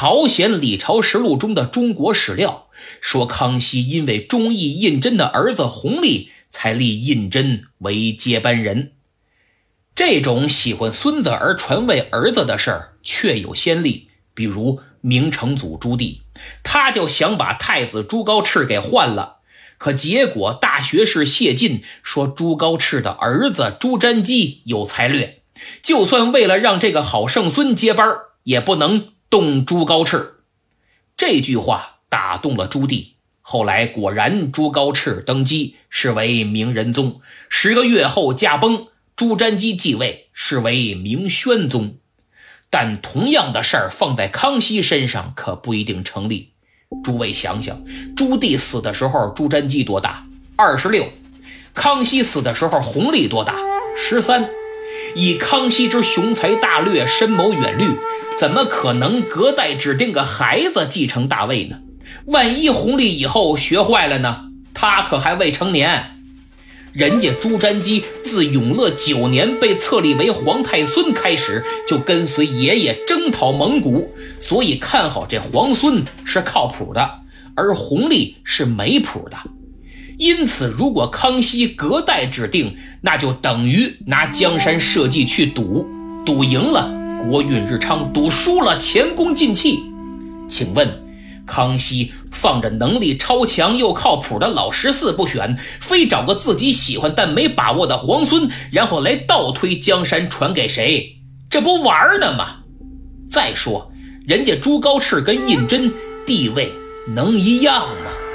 朝鲜《李朝实录》中的中国史料说，康熙因为中意胤禛的儿子弘历，才立胤禛为接班人。这种喜欢孙子而传位儿子的事儿，确有先例。比如明成祖朱棣，他就想把太子朱高炽给换了，可结果大学士谢晋说朱高炽的儿子朱瞻基有才略，就算为了让这个好圣孙接班，也不能动朱高炽。这句话打动了朱棣，后来果然朱高炽登基，是为明仁宗。十个月后驾崩。朱瞻基继位，是为明宣宗，但同样的事儿放在康熙身上可不一定成立。诸位想想，朱棣死的时候，朱瞻基多大？二十六。康熙死的时候，弘历多大？十三。以康熙之雄才大略、深谋远虑，怎么可能隔代指定个孩子继承大位呢？万一弘历以后学坏了呢？他可还未成年。人家朱瞻基自永乐九年被册立为皇太孙开始，就跟随爷爷征讨蒙古，所以看好这皇孙是靠谱的，而弘历是没谱的。因此，如果康熙隔代指定，那就等于拿江山社稷去赌，赌赢了国运日昌，赌输了前功尽弃。请问？康熙放着能力超强又靠谱的老十四不选，非找个自己喜欢但没把握的皇孙，然后来倒推江山传给谁？这不玩呢吗？再说，人家朱高炽跟胤禛地位能一样吗？